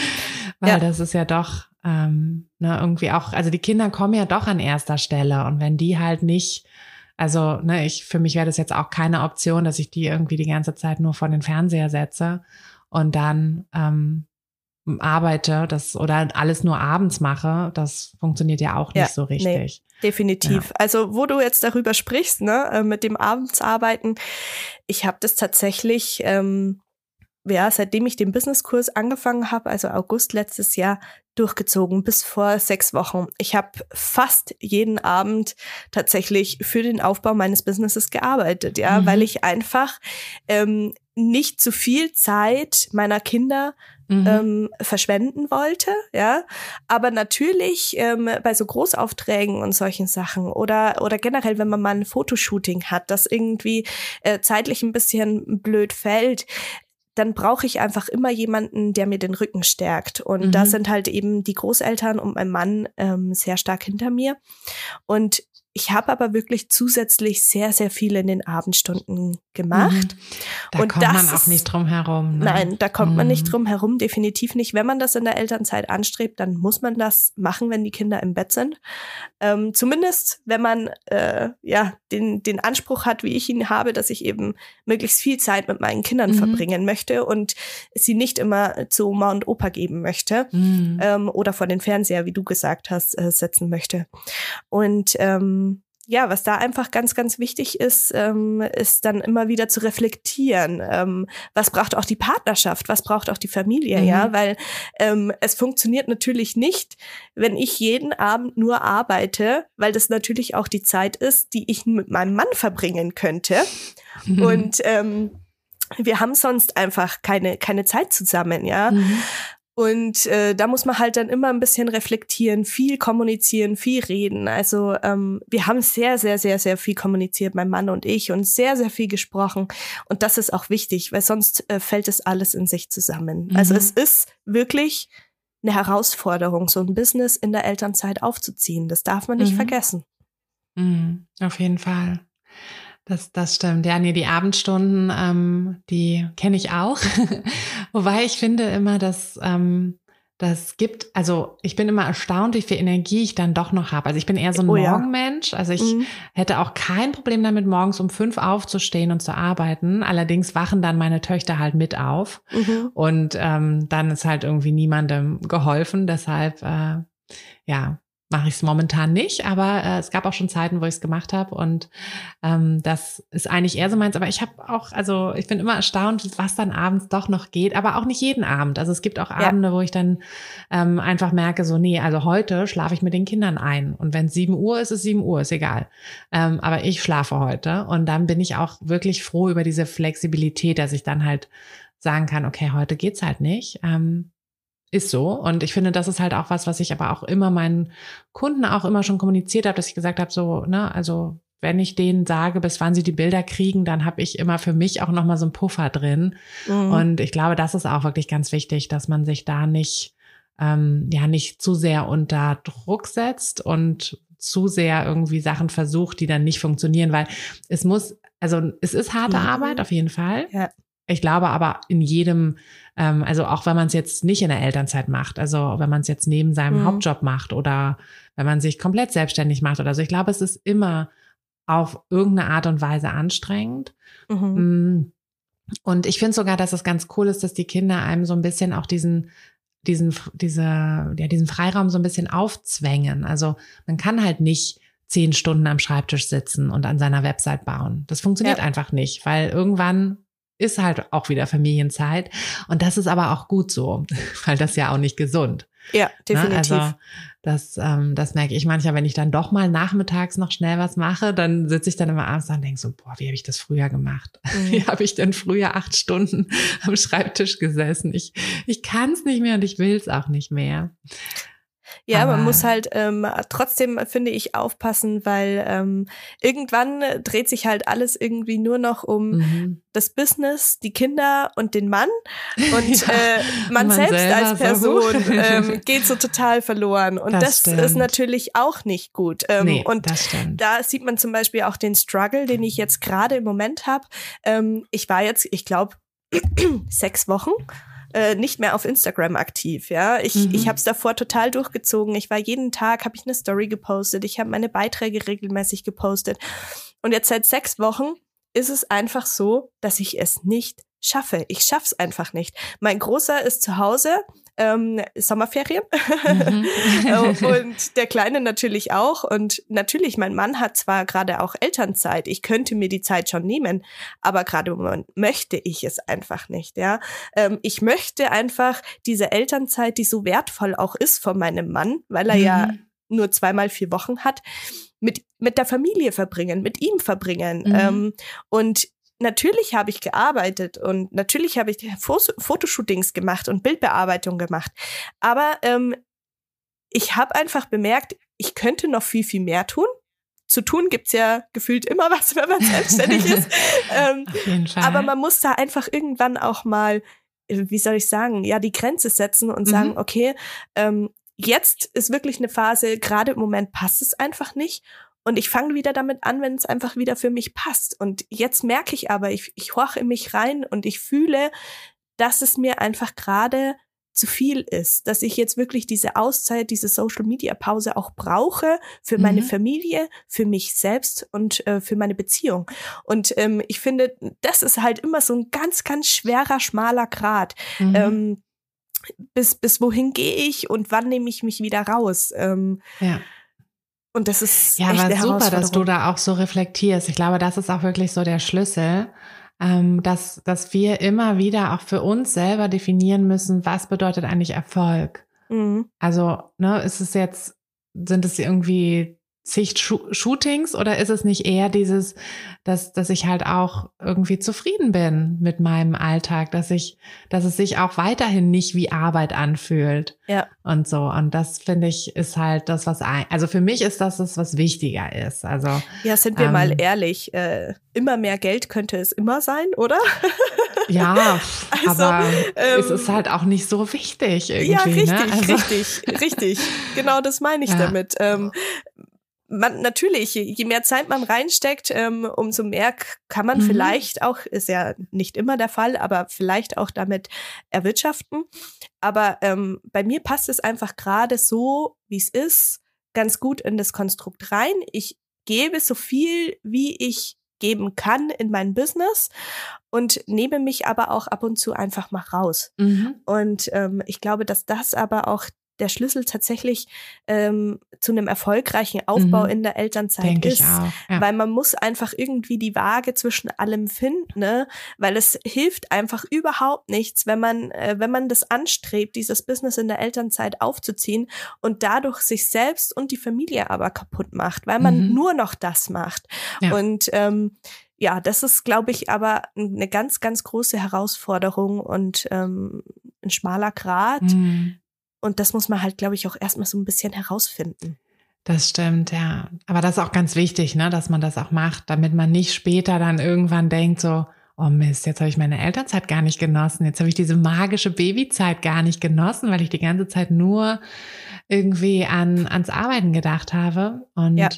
*laughs* Weil ja. das ist ja doch ähm, ne, irgendwie auch, also die Kinder kommen ja doch an erster Stelle und wenn die halt nicht, also ne, ich für mich wäre das jetzt auch keine Option, dass ich die irgendwie die ganze Zeit nur vor den Fernseher setze und dann ähm, arbeite, das oder alles nur abends mache, das funktioniert ja auch nicht ja, so richtig. Definitiv. Ja. Also, wo du jetzt darüber sprichst, ne, äh, mit dem Abendsarbeiten, ich habe das tatsächlich ähm, ja, seitdem ich den Businesskurs angefangen habe, also August letztes Jahr, durchgezogen bis vor sechs Wochen. Ich habe fast jeden Abend tatsächlich für den Aufbau meines Businesses gearbeitet, ja, mhm. weil ich einfach ähm, nicht zu viel Zeit meiner Kinder mhm. ähm, verschwenden wollte, ja. Aber natürlich ähm, bei so Großaufträgen und solchen Sachen oder oder generell, wenn man mal ein Fotoshooting hat, das irgendwie äh, zeitlich ein bisschen blöd fällt, dann brauche ich einfach immer jemanden, der mir den Rücken stärkt. Und mhm. da sind halt eben die Großeltern und mein Mann ähm, sehr stark hinter mir. Und ich habe aber wirklich zusätzlich sehr, sehr viel in den Abendstunden gemacht. Mhm. Da und kommt das man auch nicht drum herum. Ne? Nein, da kommt mhm. man nicht mhm. drum herum, definitiv nicht. Wenn man das in der Elternzeit anstrebt, dann muss man das machen, wenn die Kinder im Bett sind. Ähm, zumindest, wenn man äh, ja den, den Anspruch hat, wie ich ihn habe, dass ich eben möglichst viel Zeit mit meinen Kindern mhm. verbringen möchte und sie nicht immer zu Oma und Opa geben möchte mhm. ähm, oder vor den Fernseher, wie du gesagt hast, äh, setzen möchte. Und ähm, ja, was da einfach ganz, ganz wichtig ist, ähm, ist dann immer wieder zu reflektieren. Ähm, was braucht auch die Partnerschaft? Was braucht auch die Familie? Mhm. Ja, weil ähm, es funktioniert natürlich nicht, wenn ich jeden Abend nur arbeite, weil das natürlich auch die Zeit ist, die ich mit meinem Mann verbringen könnte. Mhm. Und ähm, wir haben sonst einfach keine, keine Zeit zusammen, ja. Mhm. Und äh, da muss man halt dann immer ein bisschen reflektieren, viel kommunizieren, viel reden. Also ähm, wir haben sehr, sehr, sehr, sehr viel kommuniziert, mein Mann und ich, und sehr, sehr viel gesprochen. Und das ist auch wichtig, weil sonst äh, fällt es alles in sich zusammen. Mhm. Also es ist wirklich eine Herausforderung, so ein Business in der Elternzeit aufzuziehen. Das darf man nicht mhm. vergessen. Mhm, auf jeden Fall. Das, das stimmt. Ja, nee, die Abendstunden, ähm, die kenne ich auch. *laughs* Wobei ich finde immer, dass ähm, das gibt, also ich bin immer erstaunt, wie viel Energie ich dann doch noch habe. Also ich bin eher so ein oh, Morgenmensch. Also ich mhm. hätte auch kein Problem damit, morgens um fünf aufzustehen und zu arbeiten. Allerdings wachen dann meine Töchter halt mit auf. Mhm. Und ähm, dann ist halt irgendwie niemandem geholfen. Deshalb, äh, ja, mache ich es momentan nicht, aber äh, es gab auch schon Zeiten, wo ich es gemacht habe und ähm, das ist eigentlich eher so meins. Aber ich habe auch, also ich bin immer erstaunt, was dann abends doch noch geht, aber auch nicht jeden Abend. Also es gibt auch Abende, ja. wo ich dann ähm, einfach merke, so nee, also heute schlafe ich mit den Kindern ein und wenn es sieben Uhr ist, ist sieben Uhr, ist egal. Ähm, aber ich schlafe heute und dann bin ich auch wirklich froh über diese Flexibilität, dass ich dann halt sagen kann, okay, heute geht's halt nicht. Ähm, ist so. Und ich finde, das ist halt auch was, was ich aber auch immer meinen Kunden auch immer schon kommuniziert habe, dass ich gesagt habe, so, ne, also wenn ich denen sage, bis wann sie die Bilder kriegen, dann habe ich immer für mich auch nochmal so einen Puffer drin. Mhm. Und ich glaube, das ist auch wirklich ganz wichtig, dass man sich da nicht, ähm, ja, nicht zu sehr unter Druck setzt und zu sehr irgendwie Sachen versucht, die dann nicht funktionieren, weil es muss, also es ist harte mhm. Arbeit auf jeden Fall. Ja. Ich glaube aber in jedem, ähm, also auch wenn man es jetzt nicht in der Elternzeit macht, also wenn man es jetzt neben seinem mhm. Hauptjob macht oder wenn man sich komplett selbstständig macht oder so, ich glaube, es ist immer auf irgendeine Art und Weise anstrengend. Mhm. Mm. Und ich finde sogar, dass es ganz cool ist, dass die Kinder einem so ein bisschen auch diesen diesen diese ja diesen Freiraum so ein bisschen aufzwängen. Also man kann halt nicht zehn Stunden am Schreibtisch sitzen und an seiner Website bauen. Das funktioniert ja. einfach nicht, weil irgendwann ist halt auch wieder Familienzeit. Und das ist aber auch gut so, *laughs* weil das ja auch nicht gesund. Ja, ne? definitiv. Also das, ähm, das merke ich manchmal, wenn ich dann doch mal nachmittags noch schnell was mache, dann sitze ich dann immer abends da und denke so, boah, wie habe ich das früher gemacht? *laughs* Mhm. Wie habe ich denn früher acht Stunden am Schreibtisch gesessen? Ich, ich kann es nicht mehr und ich will es auch nicht mehr. Ja, Aber man muss halt ähm, trotzdem, finde ich, aufpassen, weil ähm, irgendwann dreht sich halt alles irgendwie nur noch um mhm. das Business, die Kinder und den Mann. Und *laughs* ja, äh, man, man selbst als Person so. *laughs* ähm, geht so total verloren. Und das, das ist natürlich auch nicht gut. Ähm, nee, und da sieht man zum Beispiel auch den Struggle, den ich jetzt gerade im Moment habe. Ähm, ich war jetzt, ich glaube, *clears throat* sechs Wochen äh, nicht mehr auf Instagram aktiv. Ja, ich mhm. ich habe es davor total durchgezogen. Ich war jeden Tag habe ich eine Story gepostet. Ich habe meine Beiträge regelmäßig gepostet. Und jetzt seit sechs Wochen ist es einfach so, dass ich es nicht schaffe. Ich schaff's einfach nicht. Mein Großer ist zu Hause, ähm, Sommerferien mhm. *laughs* und der Kleine natürlich auch. Und natürlich, mein Mann hat zwar gerade auch Elternzeit. Ich könnte mir die Zeit schon nehmen, aber gerade im Moment möchte ich es einfach nicht. Ja, ähm, ich möchte einfach diese Elternzeit, die so wertvoll auch ist von meinem Mann, weil er mhm. ja nur zweimal vier Wochen hat, mit, mit der Familie verbringen, mit ihm verbringen. Mhm. Ähm, und natürlich habe ich gearbeitet und natürlich habe ich Fotoshootings gemacht und Bildbearbeitung gemacht. Aber ähm, ich habe einfach bemerkt, ich könnte noch viel, viel mehr tun. Zu tun gibt's ja gefühlt immer was, *laughs* wenn man selbstständig ist. *laughs* Ähm, Auf jeden Fall. Aber man muss da einfach irgendwann auch mal, äh, wie soll ich sagen, ja, die Grenze setzen und mhm. sagen, okay, ähm, jetzt ist wirklich eine Phase, gerade im Moment passt es einfach nicht. Und ich fange wieder damit an, wenn es einfach wieder für mich passt. Und jetzt merke ich aber, ich, ich horche in mich rein und ich fühle, dass es mir einfach gerade zu viel ist, dass ich jetzt wirklich diese Auszeit, diese Social Media Pause auch brauche für mhm. meine Familie, für mich selbst und äh, für meine Beziehung. Und ähm, ich finde, das ist halt immer so ein ganz, ganz schwerer, schmaler Grad. Mhm. Ähm, bis, bis wohin gehe ich und wann nehme ich mich wieder raus? Ähm, ja. Und das ist ja, aber super, dass du da auch so reflektierst. Ich glaube, das ist auch wirklich so der Schlüssel, ähm, dass, dass wir immer wieder auch für uns selber definieren müssen, was bedeutet eigentlich Erfolg. Mhm. Also, ne, ist es jetzt, sind es irgendwie zig Shootings oder ist es nicht eher dieses, dass, dass ich halt auch irgendwie zufrieden bin mit meinem Alltag, dass ich, dass es sich auch weiterhin nicht wie Arbeit anfühlt. Ja. Und so. Und das finde ich ist halt das, was, ein, also für mich ist das das, was wichtiger ist. Also. Ja, sind wir ähm, mal ehrlich, äh, immer mehr Geld könnte es immer sein, oder? *laughs* Ja, also, aber ähm, es ist halt auch nicht so wichtig irgendwie. Ja, richtig, ne? also, richtig, richtig. *laughs* Genau das meine ich ja. damit. Ähm, man natürlich, je mehr Zeit man reinsteckt, ähm, umso mehr kann man mhm. vielleicht auch, ist ja nicht immer der Fall, aber vielleicht auch damit erwirtschaften. Aber ähm, bei mir passt es einfach gerade so, wie es ist, ganz gut in das Konstrukt rein. Ich gebe so viel, wie ich geben kann in mein Business und nehme mich aber auch ab und zu einfach mal raus. Mhm. Und ähm, ich glaube, dass das aber auch der Schlüssel tatsächlich ähm, zu einem erfolgreichen Aufbau mhm. in der Elternzeit Denk ist. Ja. Weil man muss einfach irgendwie die Waage zwischen allem finden, ne? weil es hilft einfach überhaupt nichts, wenn man, äh, wenn man das anstrebt, dieses Business in der Elternzeit aufzuziehen und dadurch sich selbst und die Familie aber kaputt macht, weil man mhm. nur noch das macht. Ja. Und ähm, ja, das ist, glaube ich, aber eine ganz, ganz große Herausforderung und ähm, ein schmaler Grat. Mhm. Und das muss man halt, glaube ich, auch erstmal so ein bisschen herausfinden. Das stimmt, ja. Aber das ist auch ganz wichtig, ne, dass man das auch macht, damit man nicht später dann irgendwann denkt, so, oh Mist, jetzt habe ich meine Elternzeit gar nicht genossen, jetzt habe ich diese magische Babyzeit gar nicht genossen, weil ich die ganze Zeit nur irgendwie an ans Arbeiten gedacht habe. Und ja.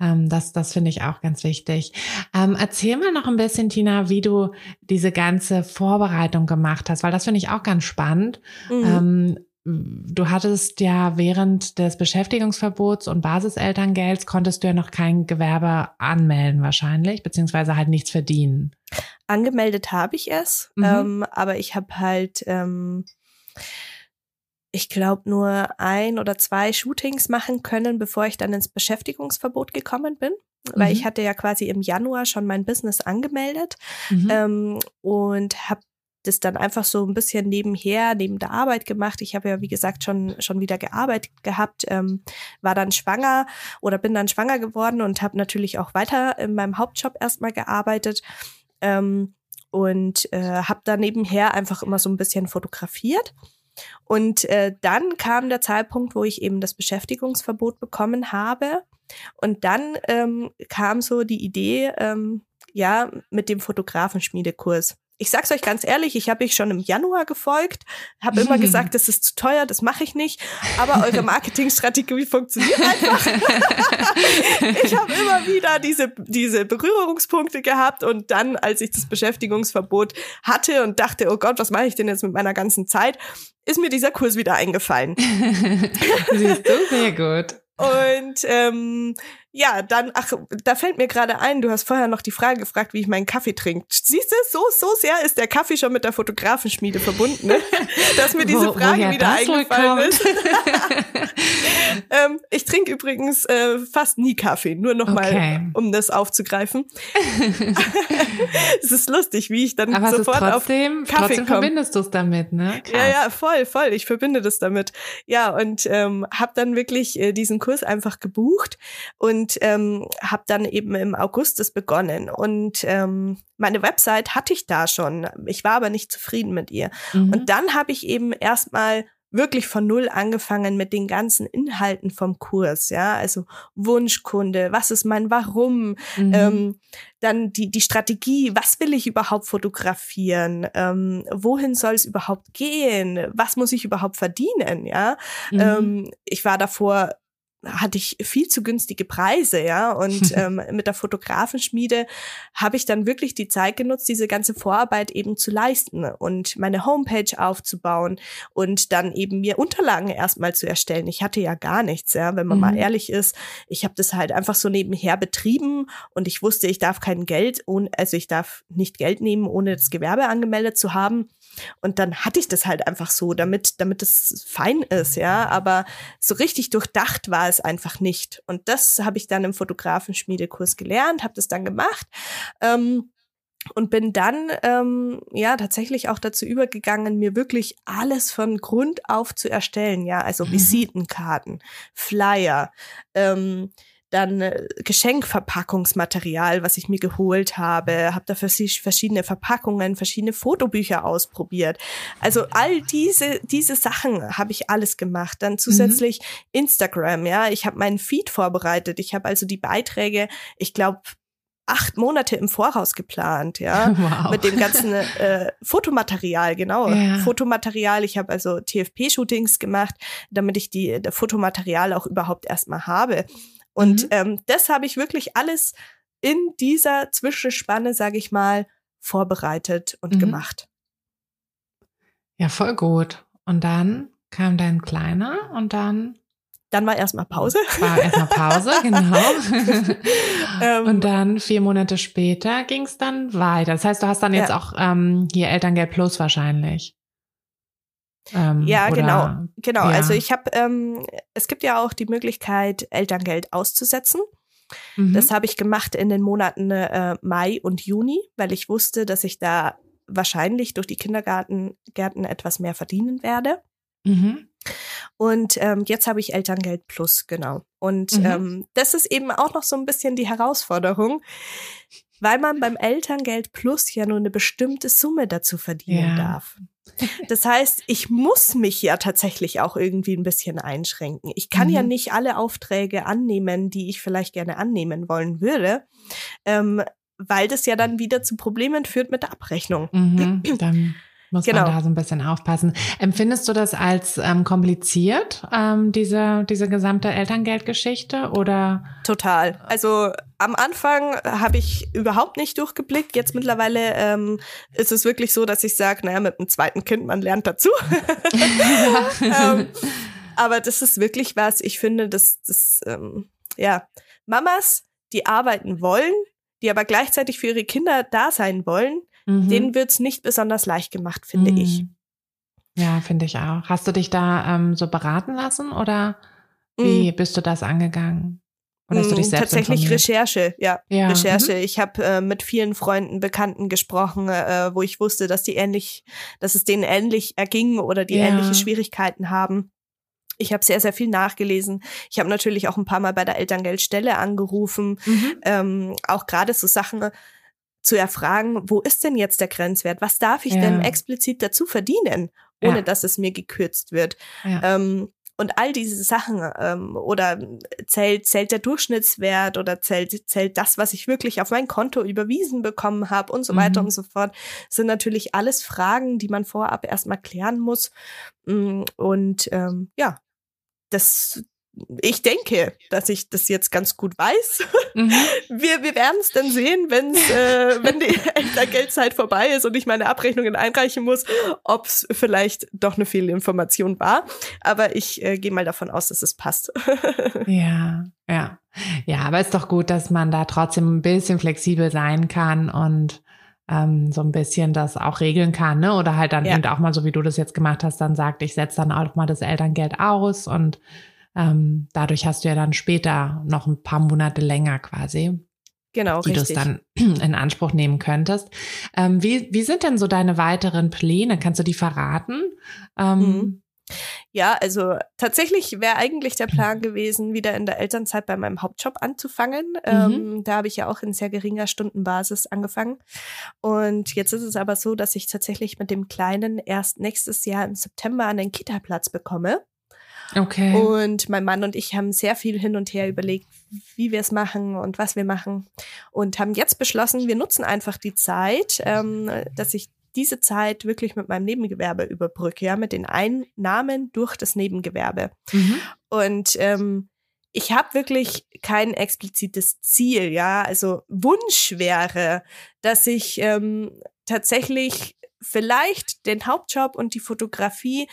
Ähm, das, das finde ich auch ganz wichtig. Ähm, erzähl mal noch ein bisschen, Tina, wie du diese ganze Vorbereitung gemacht hast, weil das finde ich auch ganz spannend. Mhm. Ähm, du hattest ja während des Beschäftigungsverbots und Basiselterngelds konntest du ja noch kein Gewerbe anmelden wahrscheinlich, beziehungsweise halt nichts verdienen. Angemeldet habe ich es, mhm. ähm, aber ich habe halt ähm, ich glaube, nur ein oder zwei Shootings machen können, bevor ich dann ins Beschäftigungsverbot gekommen bin. Mhm. Weil ich hatte ja quasi im Januar schon mein Business angemeldet mhm. ähm, und habe das dann einfach so ein bisschen nebenher, neben der Arbeit gemacht. Ich habe ja, wie gesagt, schon, schon wieder gearbeitet gehabt, ähm, war dann schwanger oder bin dann schwanger geworden und habe natürlich auch weiter in meinem Hauptjob erstmal gearbeitet. Ähm, und äh, habe da nebenher einfach immer so ein bisschen fotografiert und äh, dann kam der Zeitpunkt, wo ich eben das Beschäftigungsverbot bekommen habe. Und dann ähm, kam so die Idee, ähm, ja, mit dem Fotografenschmiedekurs ich sag's euch ganz ehrlich, ich habe ich schon im Januar gefolgt, habe immer gesagt, *laughs* das ist zu teuer, das mache ich nicht, aber eure *laughs* Marketingstrategie funktioniert einfach. *laughs* ich habe immer wieder diese diese Berührungspunkte gehabt und dann, als ich das Beschäftigungsverbot hatte und dachte, oh Gott, was mache ich denn jetzt mit meiner ganzen Zeit, ist mir dieser Kurs wieder eingefallen. Siehst du, sehr gut. Und ähm, ja, dann, ach, da fällt mir gerade ein, du hast vorher noch die Frage gefragt, wie ich meinen Kaffee trinke. Siehst du, so, so sehr ist der Kaffee schon mit der Fotografenschmiede verbunden, ne? *laughs* dass mir diese Frage wieder eingefallen ist. *laughs* ähm, ich trinke übrigens äh, fast nie Kaffee, nur nochmal, okay. um das aufzugreifen. *laughs* es ist lustig, wie ich dann Aber sofort trotzdem, auf Kaffee trotzdem verbindest du es damit, ne? Krass. Ja, ja, voll, voll. Ich verbinde das damit. Ja, und ähm, habe dann wirklich äh, diesen Kurs einfach gebucht und und ähm, habe dann eben im August es begonnen. Und ähm, meine Website hatte ich da schon. Ich war aber nicht zufrieden mit ihr. Mhm. Und dann habe ich eben erstmal wirklich von null angefangen mit den ganzen Inhalten vom Kurs, ja, also Wunschkunde, was ist mein Warum, mhm. ähm, dann die die Strategie, was will ich überhaupt fotografieren, ähm, wohin soll es überhaupt gehen, was muss ich überhaupt verdienen, ja, mhm. ähm, ich war davor hatte ich viel zu günstige Preise, ja. Und *laughs* ähm, mit der Fotografenschmiede habe ich dann wirklich die Zeit genutzt, diese ganze Vorarbeit eben zu leisten und meine Homepage aufzubauen und dann eben mir Unterlagen erstmal zu erstellen. Ich hatte ja gar nichts, ja, wenn man mhm. mal ehrlich ist. Ich habe das halt einfach so nebenher betrieben und ich wusste, ich darf kein Geld, also ich darf nicht Geld nehmen, ohne das Gewerbe angemeldet zu haben. Und dann hatte ich das halt einfach so, damit, damit es fein ist, ja. Aber so richtig durchdacht war es einfach nicht. Und das habe ich dann im Fotografenschmiedekurs gelernt, habe das dann gemacht. Ähm, und bin dann ähm, ja tatsächlich auch dazu übergegangen, mir wirklich alles von Grund auf zu erstellen. Ja, also mhm. Visitenkarten, Flyer, ähm, dann äh, Geschenkverpackungsmaterial, was ich mir geholt habe, habe da verschiedene Verpackungen, verschiedene Fotobücher ausprobiert. Also all diese diese Sachen habe ich alles gemacht. Dann zusätzlich mhm. Instagram, ja, ich habe meinen Feed vorbereitet. Ich habe also die Beiträge, ich glaube acht Monate im Voraus geplant, ja, *laughs* wow. mit dem ganzen äh, Fotomaterial, genau, ja. Fotomaterial. Ich habe also TFP-Shootings gemacht, damit ich die der Fotomaterial auch überhaupt erstmal habe. Und mhm. ähm, das habe ich wirklich alles in dieser Zwischenspanne, sage ich mal, vorbereitet und mhm. gemacht. Ja, voll gut. Und dann kam dein Kleiner und dann dann war erstmal Pause. War erstmal Pause, genau. *laughs* Ähm. und dann vier Monate später ging es dann weiter. Das heißt, du hast dann jetzt ja. auch ähm, hier Elterngeld Plus wahrscheinlich. Ähm, ja, genau, genau. Ja. Also ich habe, ähm, es gibt ja auch die Möglichkeit, Elterngeld auszusetzen. Mhm. Das habe ich gemacht in den Monaten äh, Mai und Juni, weil ich wusste, dass ich da wahrscheinlich durch die Kindergärten etwas mehr verdienen werde. Mhm. Und ähm, jetzt habe ich Elterngeld Plus, genau. Und mhm. ähm, das ist eben auch noch so ein bisschen die Herausforderung, weil man beim Elterngeld Plus ja nur eine bestimmte Summe dazu verdienen ja. darf. Das heißt, ich muss mich ja tatsächlich auch irgendwie ein bisschen einschränken. Ich kann mhm. ja nicht alle Aufträge annehmen, die ich vielleicht gerne annehmen wollen würde, ähm, weil das ja dann wieder zu Problemen führt mit der Abrechnung. Mhm, *clears throat* dann muss genau. man da so ein bisschen aufpassen. Empfindest du das als ähm, kompliziert, ähm, diese, diese gesamte Elterngeldgeschichte oder? Total. Also am Anfang habe ich überhaupt nicht durchgeblickt. Jetzt mittlerweile ähm, ist es wirklich so, dass ich sage, naja, mit dem zweiten Kind, man lernt dazu. *laughs* *laughs* ähm, aber das ist wirklich was, ich finde, dass das, ähm, ja, Mamas, die arbeiten wollen, die aber gleichzeitig für ihre Kinder da sein wollen, mhm. denen wird's nicht besonders leicht gemacht, finde mhm. ich. Ja, finde ich auch. Hast du dich da ähm, so beraten lassen oder wie mhm. bist du das angegangen? Oder hast du dich mm, selbst Tatsächlich? Recherche, ja, ja. Recherche. Mhm. Ich habe äh, mit vielen Freunden, Bekannten gesprochen, äh, wo ich wusste, dass die ähnlich, dass es denen ähnlich erging oder die ja. ähnliche Schwierigkeiten haben. Ich habe sehr, sehr viel nachgelesen. Ich habe natürlich auch ein paar Mal bei der Elterngeldstelle angerufen. Mhm. Ähm, auch gerade so Sachen zu erfragen, wo ist denn jetzt der Grenzwert? Was darf ich ja. denn explizit dazu verdienen, ohne dass es mir gekürzt wird? Ähm, und all diese Sachen ähm, oder zählt zählt der Durchschnittswert oder zählt zählt das, was ich wirklich auf mein Konto überwiesen bekommen habe und so mhm. weiter und so fort, sind natürlich alles Fragen, die man vorab erstmal klären muss. Mm, und ähm, ja, das ich denke, dass ich das jetzt ganz gut weiß. Mhm. *laughs* Wir, wir werden es dann sehen, wenn's, äh, wenn die *laughs* *laughs* Elterngeldzeit vorbei ist und ich meine Abrechnungen einreichen muss, ob es vielleicht doch eine Fehlinformation war. Aber ich äh, gehe mal davon aus, dass es passt. ja, ja. Ja, aber ist doch gut, dass man da trotzdem ein bisschen flexibel sein kann und ähm, so ein bisschen das auch regeln kann, ne? Oder halt dann ja. eben auch mal so, wie du das jetzt gemacht hast, dann sagt, ich setze dann auch mal das Elterngeld aus und ähm, dadurch hast du ja dann später noch ein paar Monate länger quasi. Genau, die richtig. du es dann *clears throat* in Anspruch nehmen könntest. Ähm, wie, wie sind denn so deine weiteren Pläne? Kannst du die verraten? Ähm, mhm. Ja, also tatsächlich wäre eigentlich der Plan gewesen, wieder in der Elternzeit bei meinem Hauptjob anzufangen. Mhm. Ähm, da habe ich ja auch in sehr geringer Stundenbasis angefangen. Und jetzt ist es aber so, dass ich tatsächlich mit dem Kleinen erst nächstes Jahr im September einen Kita-Platz bekomme. Okay. Und mein Mann und ich haben sehr viel hin und her überlegt, wie wir es machen und was wir machen. Und haben jetzt beschlossen, wir nutzen einfach die Zeit, ähm, dass ich diese Zeit wirklich mit meinem Nebengewerbe überbrücke, ja, mit den Einnahmen durch das Nebengewerbe. Mhm. Und ähm, ich habe wirklich kein explizites Ziel, ja. Also Wunsch wäre, dass ich ähm, tatsächlich vielleicht den Hauptjob und die Fotografie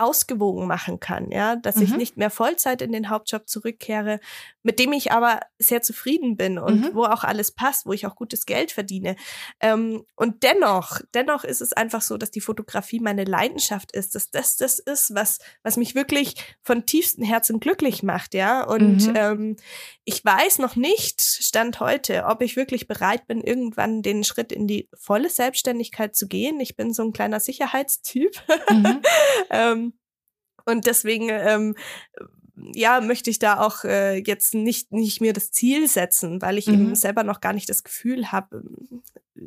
ausgewogen machen kann, ja, dass mhm. ich nicht mehr Vollzeit in den Hauptjob zurückkehre, mit dem ich aber sehr zufrieden bin und mhm. wo auch alles passt, wo ich auch gutes Geld verdiene. Ähm, und dennoch, dennoch ist es einfach so, dass die Fotografie meine Leidenschaft ist, dass das das ist, was was mich wirklich von tiefstem Herzen glücklich macht, ja. Und mhm. ähm, ich weiß noch nicht, stand heute, ob ich wirklich bereit bin, irgendwann den Schritt in die volle Selbstständigkeit zu gehen. Ich bin so ein kleiner Sicherheitstyp. Mhm. *laughs* ähm, und deswegen ähm, ja, möchte ich da auch äh, jetzt nicht, nicht mir das Ziel setzen, weil ich mhm. eben selber noch gar nicht das Gefühl habe,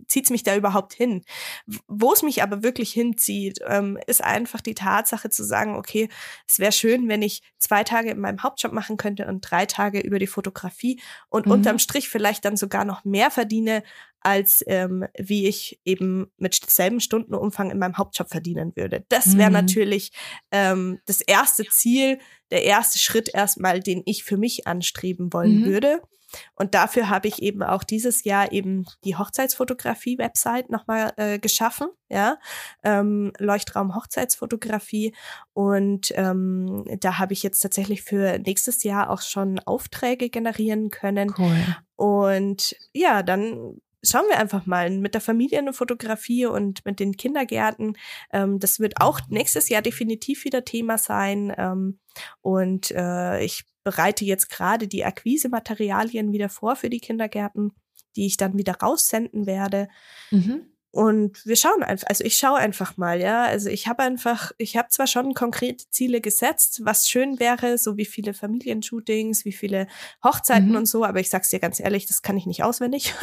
zieht es mich da überhaupt hin. Wo es mich aber wirklich hinzieht, ähm, ist einfach die Tatsache zu sagen, okay, es wäre schön, wenn ich zwei Tage in meinem Hauptjob machen könnte und drei Tage über die Fotografie und mhm. unterm Strich vielleicht dann sogar noch mehr verdiene, als ähm, wie ich eben mit selben Stundenumfang in meinem Hauptjob verdienen würde. Das wäre mhm. natürlich ähm, das erste Ziel, der erste Schritt erstmal, den ich für mich anstreben wollen mhm. würde. Und dafür habe ich eben auch dieses Jahr eben die Hochzeitsfotografie-Website nochmal äh, geschaffen, ja, ähm, Leuchtraum Hochzeitsfotografie. Und ähm, da habe ich jetzt tatsächlich für nächstes Jahr auch schon Aufträge generieren können. Cool. Und ja, dann schauen wir einfach mal mit der Familienfotografie und mit den Kindergärten. Ähm, das wird auch nächstes Jahr definitiv wieder Thema sein. Ähm, und äh, ich bereite jetzt gerade die Akquisematerialien wieder vor für die Kindergärten, die ich dann wieder raussenden werde. Mhm. Und wir schauen einfach, also ich schaue einfach mal, ja. Also ich habe einfach, ich habe zwar schon konkrete Ziele gesetzt, was schön wäre, so wie viele Familienshootings, wie viele Hochzeiten mhm. und so, aber ich sag's dir ganz ehrlich, das kann ich nicht auswendig.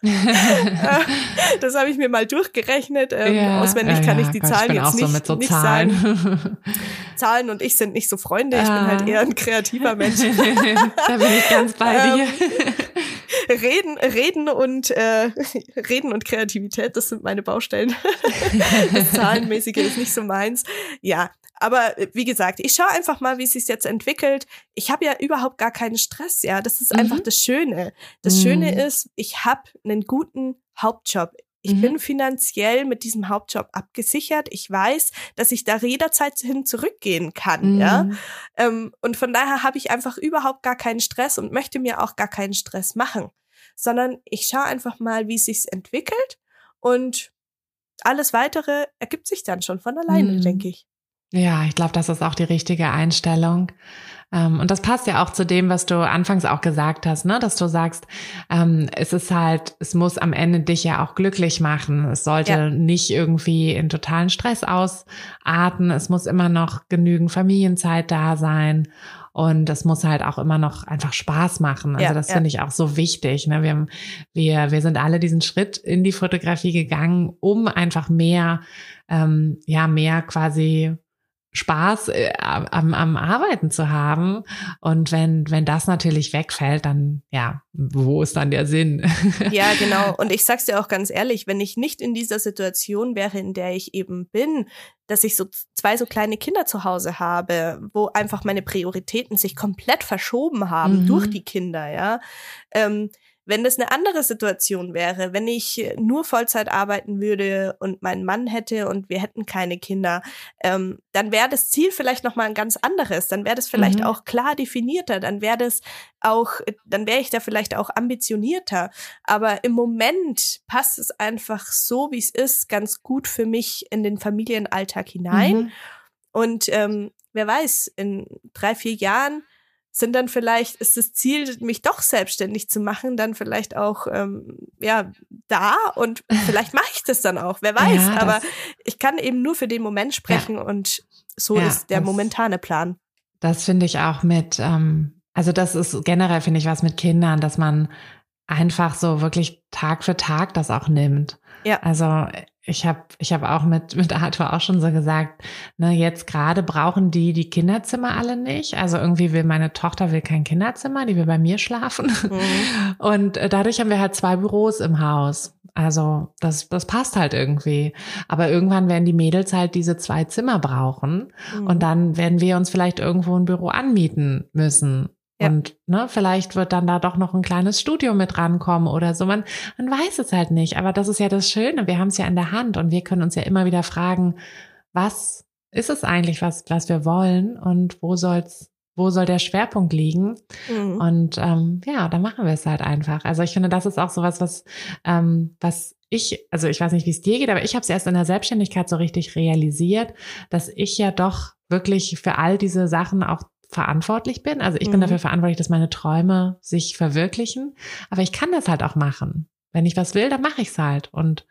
*laughs* das habe ich mir mal durchgerechnet. Ähm, ja, auswendig kann ja, ich die Gott, Zahlen ich jetzt nicht, so nicht Zahlen. sagen. *laughs* Zahlen und ich sind nicht so Freunde, ich ah. bin halt ah. eher ein kreativer Mensch. *laughs* da bin ich ganz bei dir. Ähm, Reden, Reden und äh, *laughs* Reden und Kreativität, das sind meine Baustellen. *laughs* das Zahlenmäßige ist nicht so meins. Ja, aber äh, wie gesagt, ich schaue einfach mal, wie es sich jetzt entwickelt. Ich habe ja überhaupt gar keinen Stress, ja. Das ist mhm. einfach das Schöne. Das mhm. Schöne ist, ich habe einen guten Hauptjob. Ich mhm. bin finanziell mit diesem Hauptjob abgesichert. Ich weiß, dass ich da jederzeit hin zurückgehen kann, mhm. ja. Ähm, und von daher habe ich einfach überhaupt gar keinen Stress und möchte mir auch gar keinen Stress machen, sondern ich schaue einfach mal, wie es sich entwickelt und alles weitere ergibt sich dann schon von alleine, mhm. denke ich. Ja, ich glaube, das ist auch die richtige Einstellung. Ähm, und das passt ja auch zu dem, was du anfangs auch gesagt hast, ne? dass du sagst, ähm, es ist halt, es muss am Ende dich ja auch glücklich machen. Es sollte ja. nicht irgendwie in totalen Stress ausarten. Es muss immer noch genügend Familienzeit da sein. Und es muss halt auch immer noch einfach Spaß machen. Also ja, das ja. finde ich auch so wichtig. Ne? Wir, wir, wir sind alle diesen Schritt in die Fotografie gegangen, um einfach mehr, ähm, ja, mehr quasi Spaß äh, am, am Arbeiten zu haben. Und wenn, wenn das natürlich wegfällt, dann, ja, wo ist dann der Sinn? *laughs* Ja, genau. Und ich sag's dir auch ganz ehrlich, wenn ich nicht in dieser Situation wäre, in der ich eben bin, dass ich so zwei so kleine Kinder zu Hause habe, wo einfach meine Prioritäten sich komplett verschoben haben mhm. durch die Kinder, ja, ähm, wenn das eine andere Situation wäre, wenn ich nur Vollzeit arbeiten würde und meinen Mann hätte und wir hätten keine Kinder, ähm, dann wäre das Ziel vielleicht noch mal ein ganz anderes. Dann wäre das vielleicht mhm. auch klar definierter. Dann wäre das auch, dann wäre ich da vielleicht auch ambitionierter. Aber im Moment passt es einfach so, wie es ist, ganz gut für mich in den Familienalltag hinein. Mhm. Und ähm, wer weiß, in drei, vier Jahren sind dann vielleicht, ist das Ziel, mich doch selbstständig zu machen, dann vielleicht auch ähm, ja da und *laughs* vielleicht mache ich das dann auch, wer weiß. Ja, aber ich kann eben nur für den Moment sprechen ja. und so ja, ist der das, momentane Plan. Das finde ich auch mit, ähm, also das ist generell, finde ich, was mit Kindern, dass man einfach so wirklich Tag für Tag das auch nimmt. Ja. Also ich habe ich hab auch mit, mit Arthur auch schon so gesagt, ne, jetzt gerade brauchen die die Kinderzimmer alle nicht. Also irgendwie will meine Tochter will kein Kinderzimmer, die will bei mir schlafen. Mhm. *laughs* Und äh, dadurch haben wir halt zwei Büros im Haus. Also das, das passt halt irgendwie. Aber irgendwann werden die Mädels halt diese zwei Zimmer brauchen. Mhm. Und dann werden wir uns vielleicht irgendwo ein Büro anmieten müssen. Ja. Und ne, vielleicht wird dann da doch noch ein kleines Studio mit rankommen oder so. Man, man weiß es halt nicht. Aber das ist ja das Schöne. Wir haben es ja in der Hand und wir können uns ja immer wieder fragen, was ist es eigentlich, was, was wir wollen und wo soll's, wo soll der Schwerpunkt liegen? Mhm. Und ähm, ja, da machen wir es halt einfach. Also ich finde, das ist auch sowas, was, ähm, was ich, also ich weiß nicht, wie es dir geht, aber ich habe es erst in der Selbstständigkeit so richtig realisiert, dass ich ja doch wirklich für all diese Sachen auch verantwortlich bin. Also ich bin mhm. dafür verantwortlich, dass meine Träume sich verwirklichen. Aber ich kann das halt auch machen. Wenn ich was will, dann mache ich es halt. Und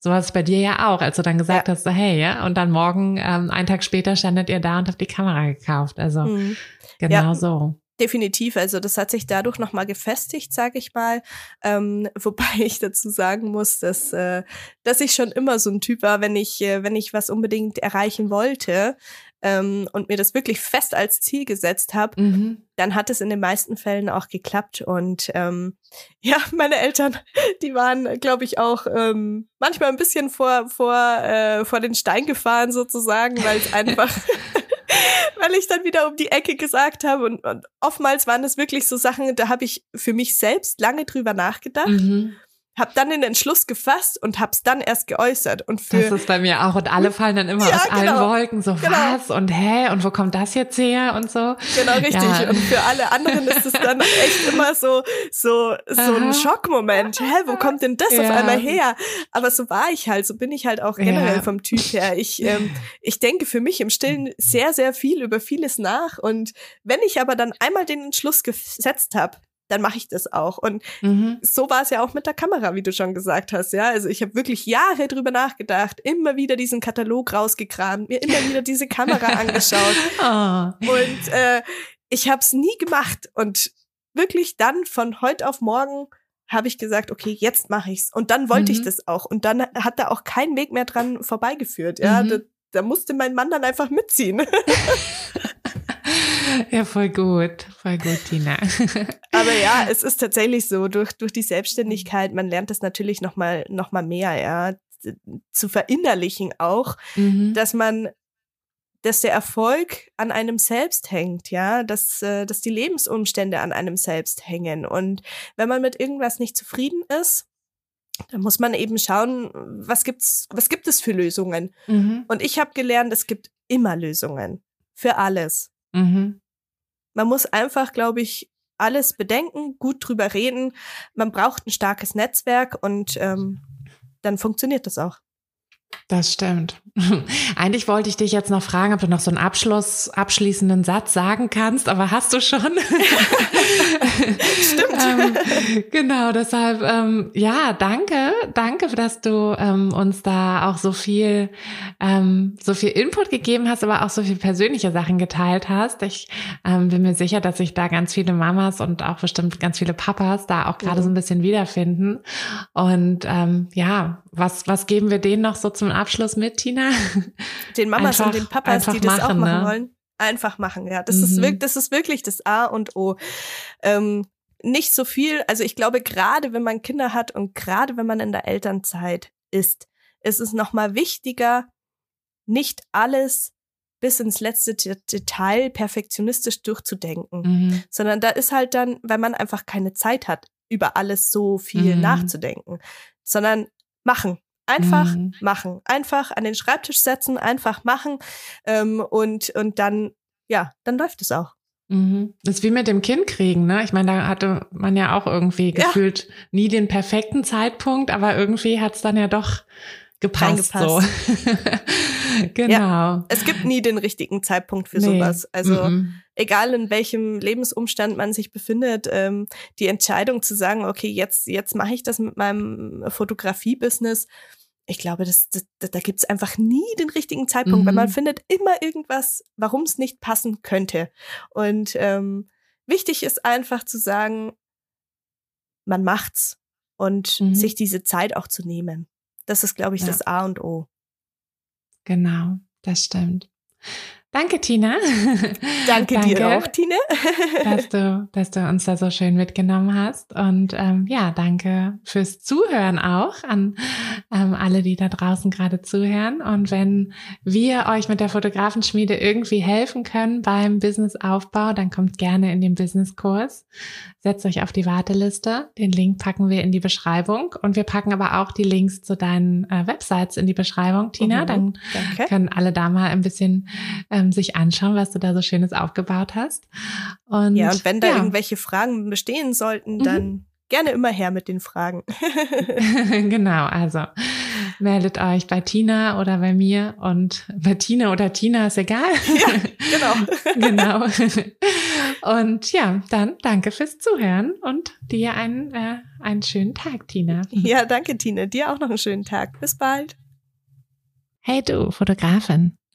so war es bei dir ja auch, als du dann gesagt ja. hast, so, hey, ja, und dann morgen, ähm, einen Tag später standet ihr da und habt die Kamera gekauft. Also mhm. genau ja. so. Definitiv, also das hat sich dadurch nochmal gefestigt, sage ich mal. Ähm, *laughs* wobei ich dazu sagen muss, dass, äh, dass ich schon immer so ein Typ war, wenn ich, äh, wenn ich was unbedingt erreichen wollte, ähm, und mir das wirklich fest als Ziel gesetzt habe, mhm. dann hat es in den meisten Fällen auch geklappt. Und ähm, *laughs* ja, meine Eltern, die waren, glaube ich, auch ähm, manchmal ein bisschen vor, vor, äh, vor den Stein gefahren sozusagen, weil es *laughs* einfach *laughs* weil ich dann wieder um die Ecke gesagt habe. Und, und oftmals waren es wirklich so Sachen, da habe ich für mich selbst lange drüber nachgedacht. Mhm habe dann den Entschluss gefasst und habe es dann erst geäußert. Und für das ist bei mir auch. Und alle *laughs* fallen dann immer ja, aus genau, allen Wolken. So, genau. was? Und hä? Und wo kommt das jetzt her? Und so. Genau, richtig. Ja. Und für alle anderen ist es dann *laughs* echt immer so, so, so ein Schockmoment. Hä, wo kommt denn das ja. auf einmal her? Aber so war ich halt. So bin ich halt auch generell vom Typ her. Ich, *laughs* ähm, ich denke für mich im Stillen sehr, sehr viel über vieles nach. Und wenn ich aber dann einmal den Entschluss gesetzt habe, dann mache ich das auch. Und mhm. so war es ja auch mit der Kamera, wie du schon gesagt hast. Ja, also ich habe wirklich Jahre drüber nachgedacht, immer wieder diesen Katalog rausgekramt, mir immer wieder diese Kamera *laughs* angeschaut. oh. Und äh, ich habe es nie gemacht. Und wirklich dann von heute auf morgen habe ich gesagt, okay, jetzt mache ich's. Und dann wollte mhm. ich das auch. Und dann hat da auch kein Weg mehr dran vorbeigeführt. Ja, mhm. da, da musste mein Mann dann einfach mitziehen. *laughs* *laughs* Ja, voll gut, voll gut, Tina. *laughs* Aber ja, es ist tatsächlich so, durch, durch die Selbstständigkeit, man lernt das natürlich nochmal noch mal mehr, ja, zu verinnerlichen auch, mhm. dass man dass der Erfolg an einem selbst hängt, ja, dass, äh, dass die Lebensumstände an einem selbst hängen. Und wenn man mit irgendwas nicht zufrieden ist, dann muss man eben schauen, was gibt's, was gibt es für Lösungen? Mhm. Und ich habe gelernt, es gibt immer Lösungen für alles. Mhm. Man muss einfach, glaube ich, alles bedenken, gut drüber reden. Man braucht ein starkes Netzwerk und ähm, dann funktioniert das auch. Das stimmt. *laughs* Eigentlich wollte ich dich jetzt noch fragen, ob du noch so einen Abschluss, abschließenden Satz sagen kannst, aber hast du schon? *laughs* Stimmt. *laughs* ähm, genau, deshalb, ähm, ja, danke, danke, dass du ähm, uns da auch so viel, ähm, so viel Input gegeben hast, aber auch so viel persönliche Sachen geteilt hast. Ich ähm, bin mir sicher, dass sich da ganz viele Mamas und auch bestimmt ganz viele Papas da auch gerade mhm. so ein bisschen wiederfinden. Und ähm, ja, was, was geben wir denen noch so zum Abschluss mit, Tina? Den Mamas einfach, und den Papas, die das machen, auch machen ne? wollen. Einfach machen, ja. Das, mhm. ist wirklich, das ist wirklich das A und O. Ähm, nicht so viel, also ich glaube, gerade wenn man Kinder hat und gerade wenn man in der Elternzeit ist, ist es nochmal wichtiger, nicht alles bis ins letzte Detail perfektionistisch durchzudenken, mhm. sondern da ist halt dann, weil man einfach keine Zeit hat, über alles so viel mhm. nachzudenken, sondern machen. Einfach mhm. machen. Einfach an den Schreibtisch setzen, einfach machen. Ähm, und, und dann, ja, dann läuft es auch. Mhm. Das ist wie mit dem Kind kriegen, ne? Ich meine, da hatte man ja auch irgendwie ja. gefühlt nie den perfekten Zeitpunkt, aber irgendwie hat es dann ja doch gepasst. So. *laughs* genau. Ja, es gibt nie den richtigen Zeitpunkt für nee. sowas. Also -mm. Egal in welchem Lebensumstand man sich befindet, ähm, die Entscheidung zu sagen, okay, jetzt jetzt mache ich das mit meinem Fotografie-Business. Ich glaube, das, das, da gibt's einfach nie den richtigen Zeitpunkt, mhm. weil man mhm. findet immer irgendwas, warum es nicht passen könnte. Und ähm, wichtig ist einfach zu sagen, man macht's und mhm. sich diese Zeit auch zu nehmen. Das ist, glaube ich, ja. das A und O. Genau, das stimmt. Danke, Tina. Danke, Danke dir auch, Tina. *laughs* dass, du, dass du uns da so schön mitgenommen hast. Und ähm, ja, danke fürs Zuhören auch an ähm, alle, die da draußen gerade zuhören. Und wenn wir euch mit der Fotografenschmiede irgendwie helfen können beim Businessaufbau, dann kommt gerne in den Businesskurs. Setzt euch auf die Warteliste. Den Link packen wir in die Beschreibung. Und wir packen aber auch die Links zu deinen äh, Websites in die Beschreibung, Tina. Mhm, dann danke. können alle da mal ein bisschen äh, ähm, sich anschauen, was du da so Schönes aufgebaut hast. Und, ja, und wenn da ja. irgendwelche Fragen bestehen sollten, mhm. dann mhm. gerne immer her mit den Fragen. *laughs* *laughs* genau, also meldet euch bei Tina oder bei mir und bei Tina oder Tina ist egal. Ja, genau. *laughs* genau. Und ja, dann danke fürs Zuhören und dir einen, äh, einen schönen Tag, Tina. Ja, danke, Tina. Dir auch noch einen schönen Tag. Bis bald. Hey du, Fotografin.